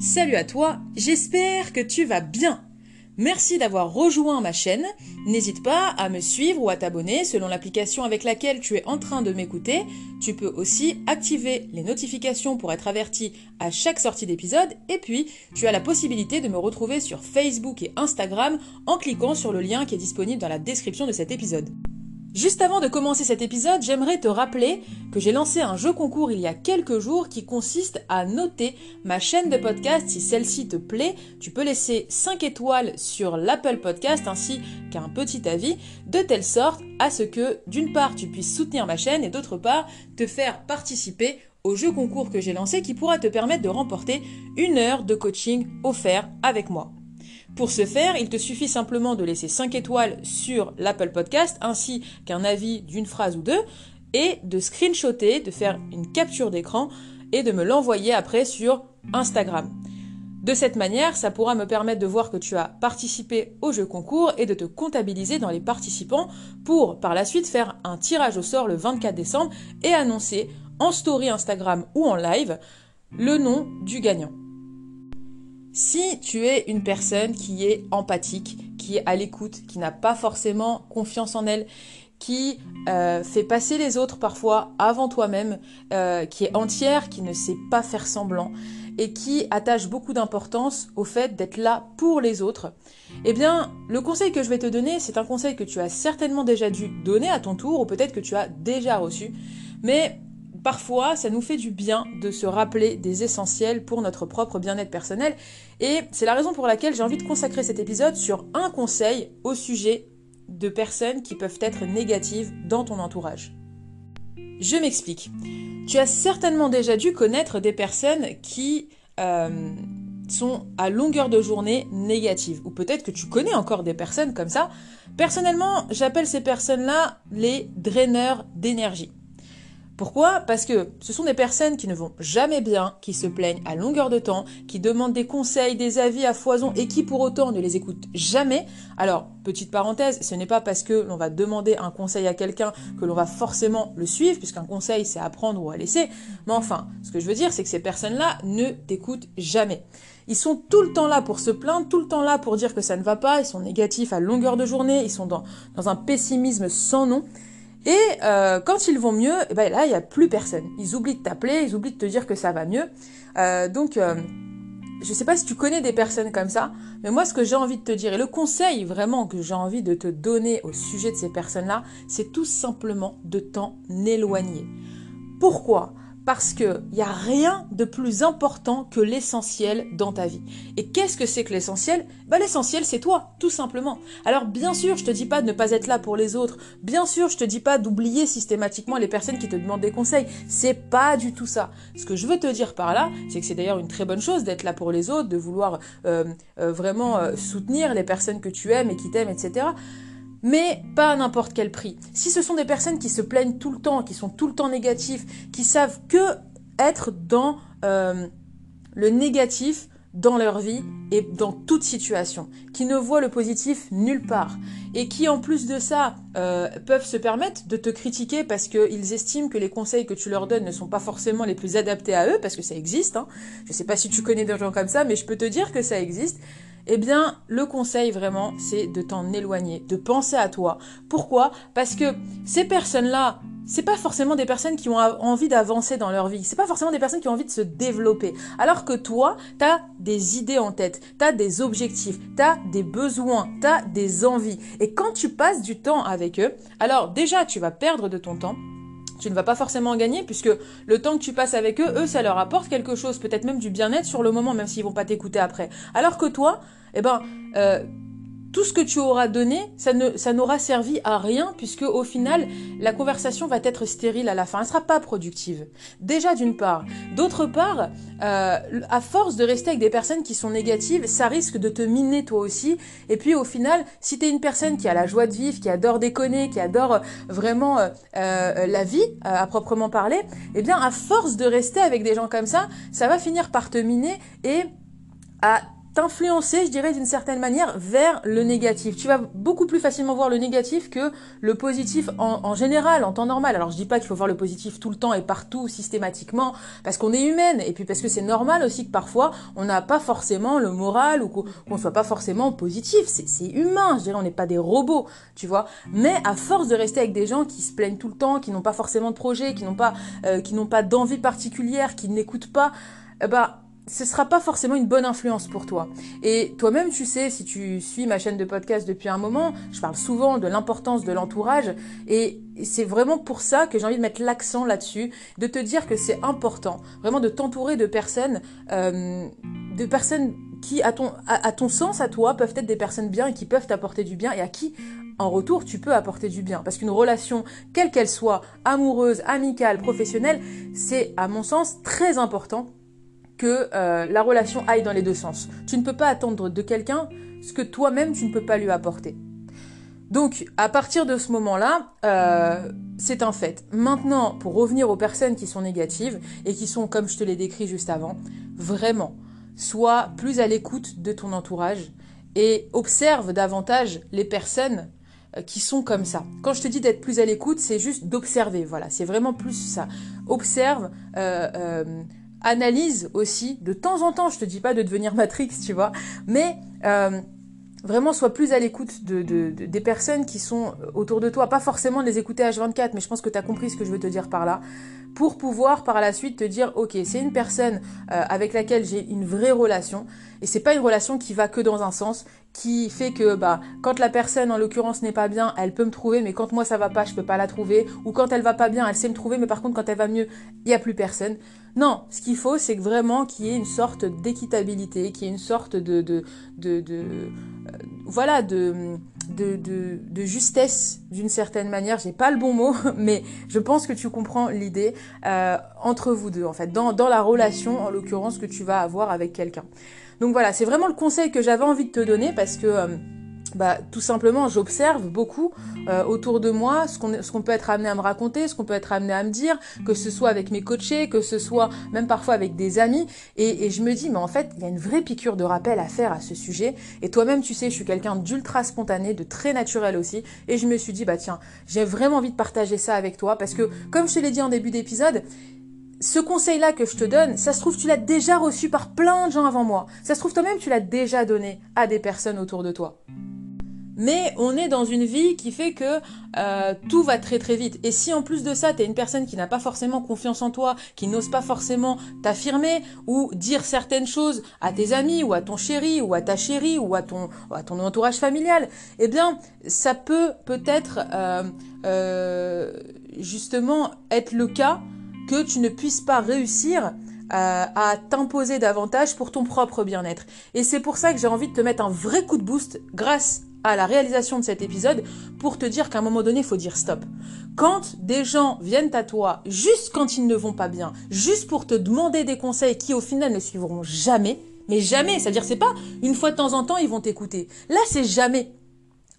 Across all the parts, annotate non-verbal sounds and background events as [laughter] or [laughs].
Salut à toi, j'espère que tu vas bien. Merci d'avoir rejoint ma chaîne. N'hésite pas à me suivre ou à t'abonner selon l'application avec laquelle tu es en train de m'écouter. Tu peux aussi activer les notifications pour être averti à chaque sortie d'épisode. Et puis, tu as la possibilité de me retrouver sur Facebook et Instagram en cliquant sur le lien qui est disponible dans la description de cet épisode. Juste avant de commencer cet épisode, j'aimerais te rappeler que j'ai lancé un jeu concours il y a quelques jours qui consiste à noter ma chaîne de podcast si celle-ci te plaît. Tu peux laisser 5 étoiles sur l'Apple Podcast ainsi qu'un petit avis de telle sorte à ce que d'une part tu puisses soutenir ma chaîne et d'autre part te faire participer au jeu concours que j'ai lancé qui pourra te permettre de remporter une heure de coaching offert avec moi. Pour ce faire, il te suffit simplement de laisser 5 étoiles sur l'Apple Podcast ainsi qu'un avis d'une phrase ou deux et de screenshotter, de faire une capture d'écran et de me l'envoyer après sur Instagram. De cette manière, ça pourra me permettre de voir que tu as participé au jeu concours et de te comptabiliser dans les participants pour par la suite faire un tirage au sort le 24 décembre et annoncer en story Instagram ou en live le nom du gagnant. Si tu es une personne qui est empathique, qui est à l'écoute, qui n'a pas forcément confiance en elle, qui euh, fait passer les autres parfois avant toi-même, euh, qui est entière, qui ne sait pas faire semblant et qui attache beaucoup d'importance au fait d'être là pour les autres, eh bien, le conseil que je vais te donner, c'est un conseil que tu as certainement déjà dû donner à ton tour ou peut-être que tu as déjà reçu, mais parfois, ça nous fait du bien de se rappeler des essentiels pour notre propre bien-être personnel. Et c'est la raison pour laquelle j'ai envie de consacrer cet épisode sur un conseil au sujet de personnes qui peuvent être négatives dans ton entourage. Je m'explique. Tu as certainement déjà dû connaître des personnes qui euh, sont à longueur de journée négatives. Ou peut-être que tu connais encore des personnes comme ça. Personnellement, j'appelle ces personnes-là les draineurs d'énergie. Pourquoi? Parce que ce sont des personnes qui ne vont jamais bien, qui se plaignent à longueur de temps, qui demandent des conseils, des avis à foison et qui pour autant ne les écoutent jamais. Alors, petite parenthèse, ce n'est pas parce que l'on va demander un conseil à quelqu'un que l'on va forcément le suivre, puisqu'un conseil c'est à prendre ou à laisser. Mais enfin, ce que je veux dire, c'est que ces personnes-là ne t'écoutent jamais. Ils sont tout le temps là pour se plaindre, tout le temps là pour dire que ça ne va pas, ils sont négatifs à longueur de journée, ils sont dans, dans un pessimisme sans nom. Et euh, quand ils vont mieux, eh ben là, il n'y a plus personne. Ils oublient de t'appeler, ils oublient de te dire que ça va mieux. Euh, donc, euh, je ne sais pas si tu connais des personnes comme ça, mais moi, ce que j'ai envie de te dire, et le conseil vraiment que j'ai envie de te donner au sujet de ces personnes-là, c'est tout simplement de t'en éloigner. Pourquoi? Parce qu'il n'y a rien de plus important que l'essentiel dans ta vie. Et qu'est-ce que c'est que l'essentiel? Bah, L'essentiel, c'est toi, tout simplement. Alors bien sûr, je te dis pas de ne pas être là pour les autres. Bien sûr, je te dis pas d'oublier systématiquement les personnes qui te demandent des conseils. C'est pas du tout ça. Ce que je veux te dire par là, c'est que c'est d'ailleurs une très bonne chose d'être là pour les autres, de vouloir euh, euh, vraiment euh, soutenir les personnes que tu aimes et qui t'aiment, etc mais pas à n'importe quel prix. Si ce sont des personnes qui se plaignent tout le temps, qui sont tout le temps négatifs, qui savent que être dans euh, le négatif dans leur vie et dans toute situation, qui ne voient le positif nulle part et qui en plus de ça euh, peuvent se permettre de te critiquer parce qu'ils estiment que les conseils que tu leur donnes ne sont pas forcément les plus adaptés à eux, parce que ça existe. Hein. Je ne sais pas si tu connais des gens comme ça, mais je peux te dire que ça existe. Eh bien, le conseil vraiment, c'est de t'en éloigner, de penser à toi. Pourquoi? Parce que ces personnes-là, c'est pas forcément des personnes qui ont envie d'avancer dans leur vie. C'est pas forcément des personnes qui ont envie de se développer. Alors que toi, t'as des idées en tête, t'as des objectifs, t'as des besoins, t'as des envies. Et quand tu passes du temps avec eux, alors déjà, tu vas perdre de ton temps tu ne vas pas forcément gagner puisque le temps que tu passes avec eux, eux, ça leur apporte quelque chose, peut-être même du bien-être sur le moment, même s'ils vont pas t'écouter après. Alors que toi, eh ben, euh, tout ce que tu auras donné, ça n'aura servi à rien puisque au final, la conversation va être stérile à la fin. Elle sera pas productive. Déjà d'une part. D'autre part, euh, à force de rester avec des personnes qui sont négatives, ça risque de te miner toi aussi. Et puis au final, si tu es une personne qui a la joie de vivre, qui adore déconner, qui adore vraiment euh, euh, la vie à proprement parler, eh bien à force de rester avec des gens comme ça, ça va finir par te miner et à t'influencer, je dirais d'une certaine manière, vers le négatif. Tu vas beaucoup plus facilement voir le négatif que le positif en, général, en temps normal. Alors je dis pas qu'il faut voir le positif tout le temps et partout, systématiquement, parce qu'on est humaine, et puis parce que c'est normal aussi que parfois on n'a pas forcément le moral ou qu'on soit pas forcément positif. C'est humain, je dirais, on n'est pas des robots, tu vois. Mais à force de rester avec des gens qui se plaignent tout le temps, qui n'ont pas forcément de projet, qui n'ont pas, euh, qui n'ont pas d'envie particulière, qui n'écoutent pas, ben, ce sera pas forcément une bonne influence pour toi. Et toi-même, tu sais, si tu suis ma chaîne de podcast depuis un moment, je parle souvent de l'importance de l'entourage et c'est vraiment pour ça que j'ai envie de mettre l'accent là-dessus, de te dire que c'est important, vraiment de t'entourer de personnes, euh, de personnes qui, à ton, à, ton sens, à toi, peuvent être des personnes bien et qui peuvent t'apporter du bien et à qui, en retour, tu peux apporter du bien. Parce qu'une relation, quelle qu'elle soit, amoureuse, amicale, professionnelle, c'est, à mon sens, très important que euh, la relation aille dans les deux sens. Tu ne peux pas attendre de quelqu'un ce que toi-même tu ne peux pas lui apporter. Donc, à partir de ce moment-là, euh, c'est un fait. Maintenant, pour revenir aux personnes qui sont négatives et qui sont, comme je te l'ai décrit juste avant, vraiment, sois plus à l'écoute de ton entourage et observe davantage les personnes euh, qui sont comme ça. Quand je te dis d'être plus à l'écoute, c'est juste d'observer. Voilà, c'est vraiment plus ça. Observe. Analyse aussi, de temps en temps, je te dis pas de devenir Matrix, tu vois, mais euh, vraiment sois plus à l'écoute de, des personnes qui sont autour de toi, pas forcément de les écouter H24, mais je pense que tu as compris ce que je veux te dire par là, pour pouvoir par la suite te dire, ok, c'est une personne euh, avec laquelle j'ai une vraie relation, et c'est pas une relation qui va que dans un sens, qui fait que bah quand la personne en l'occurrence n'est pas bien, elle peut me trouver, mais quand moi ça va pas, je peux pas la trouver, ou quand elle va pas bien, elle sait me trouver, mais par contre quand elle va mieux, il y a plus personne. Non, ce qu'il faut, c'est vraiment qu'il y ait une sorte d'équitabilité, qu'il y ait une sorte de, de, de, euh, voilà, de, de, de, de justesse d'une certaine manière. J'ai pas le bon mot, [laughs] mais je pense que tu comprends l'idée euh, entre vous deux, en fait, dans, dans la relation, en l'occurrence, que tu vas avoir avec quelqu'un. Donc voilà, c'est vraiment le conseil que j'avais envie de te donner parce que euh, bah, tout simplement, j'observe beaucoup euh, autour de moi ce qu'on peut être amené à me raconter, ce qu'on peut être amené à me dire, que ce soit avec mes coachés, que ce soit même parfois avec des amis. Et, et je me dis, mais en fait, il y a une vraie piqûre de rappel à faire à ce sujet. Et toi-même, tu sais, je suis quelqu'un d'ultra spontané, de très naturel aussi. Et je me suis dit, bah tiens, j'ai vraiment envie de partager ça avec toi parce que, comme je te l'ai dit en début d'épisode, ce conseil-là que je te donne, ça se trouve, tu l'as déjà reçu par plein de gens avant moi. Ça se trouve, toi-même, tu l'as déjà donné à des personnes autour de toi. Mais on est dans une vie qui fait que euh, tout va très très vite. Et si en plus de ça, tu es une personne qui n'a pas forcément confiance en toi, qui n'ose pas forcément t'affirmer ou dire certaines choses à tes amis ou à ton chéri ou à ta chérie ou à ton, à ton entourage familial, eh bien, ça peut peut-être euh, euh, justement être le cas que tu ne puisses pas réussir euh, à t'imposer davantage pour ton propre bien-être. Et c'est pour ça que j'ai envie de te mettre un vrai coup de boost grâce à la réalisation de cet épisode pour te dire qu'à un moment donné, il faut dire stop. Quand des gens viennent à toi juste quand ils ne vont pas bien, juste pour te demander des conseils qui au final ne suivront jamais, mais jamais, c'est-à-dire c'est pas une fois de temps en temps ils vont t'écouter. Là, c'est jamais.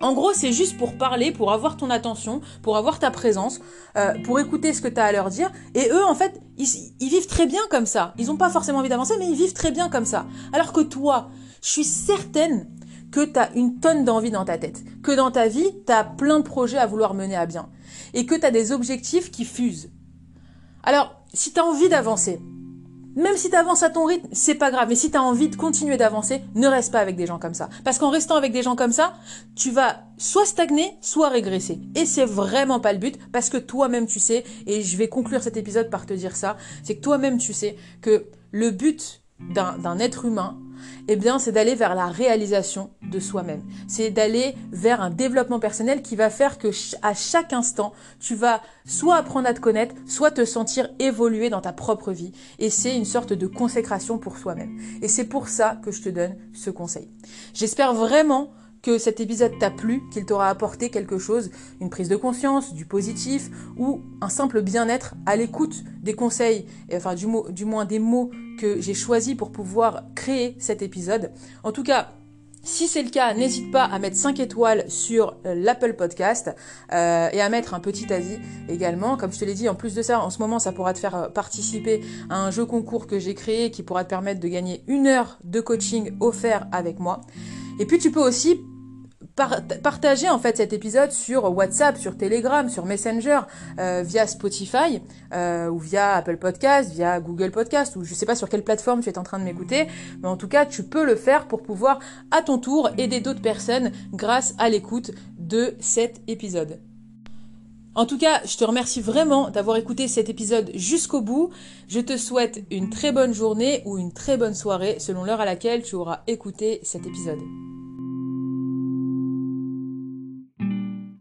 En gros, c'est juste pour parler, pour avoir ton attention, pour avoir ta présence, euh, pour écouter ce que tu as à leur dire. Et eux, en fait, ils, ils vivent très bien comme ça. Ils n'ont pas forcément envie d'avancer, mais ils vivent très bien comme ça. Alors que toi, je suis certaine que tu as une tonne d'envie dans ta tête, que dans ta vie, tu as plein de projets à vouloir mener à bien, et que tu as des objectifs qui fusent. Alors, si tu as envie d'avancer, même si tu avances à ton rythme, c'est pas grave. Mais si tu as envie de continuer d'avancer, ne reste pas avec des gens comme ça. Parce qu'en restant avec des gens comme ça, tu vas soit stagner, soit régresser. Et c'est vraiment pas le but parce que toi-même tu sais, et je vais conclure cet épisode par te dire ça, c'est que toi-même tu sais que le but d'un être humain, eh bien, c'est d'aller vers la réalisation de soi-même. C'est d'aller vers un développement personnel qui va faire que à chaque instant, tu vas soit apprendre à te connaître, soit te sentir évoluer dans ta propre vie. Et c'est une sorte de consécration pour soi-même. Et c'est pour ça que je te donne ce conseil. J'espère vraiment que cet épisode t'a plu, qu'il t'aura apporté quelque chose, une prise de conscience, du positif ou un simple bien-être à l'écoute des conseils, enfin du, du moins des mots que j'ai choisis pour pouvoir créer cet épisode. En tout cas, Si c'est le cas, n'hésite pas à mettre 5 étoiles sur euh, l'Apple Podcast euh, et à mettre un petit avis également. Comme je te l'ai dit, en plus de ça, en ce moment, ça pourra te faire euh, participer à un jeu concours que j'ai créé qui pourra te permettre de gagner une heure de coaching offert avec moi. Et puis tu peux aussi partager en fait cet épisode sur WhatsApp, sur Telegram, sur Messenger, euh, via Spotify euh, ou via Apple Podcast, via Google Podcast ou je sais pas sur quelle plateforme tu es en train de m'écouter, mais en tout cas tu peux le faire pour pouvoir à ton tour aider d'autres personnes grâce à l'écoute de cet épisode. En tout cas, je te remercie vraiment d'avoir écouté cet épisode jusqu'au bout. Je te souhaite une très bonne journée ou une très bonne soirée selon l'heure à laquelle tu auras écouté cet épisode.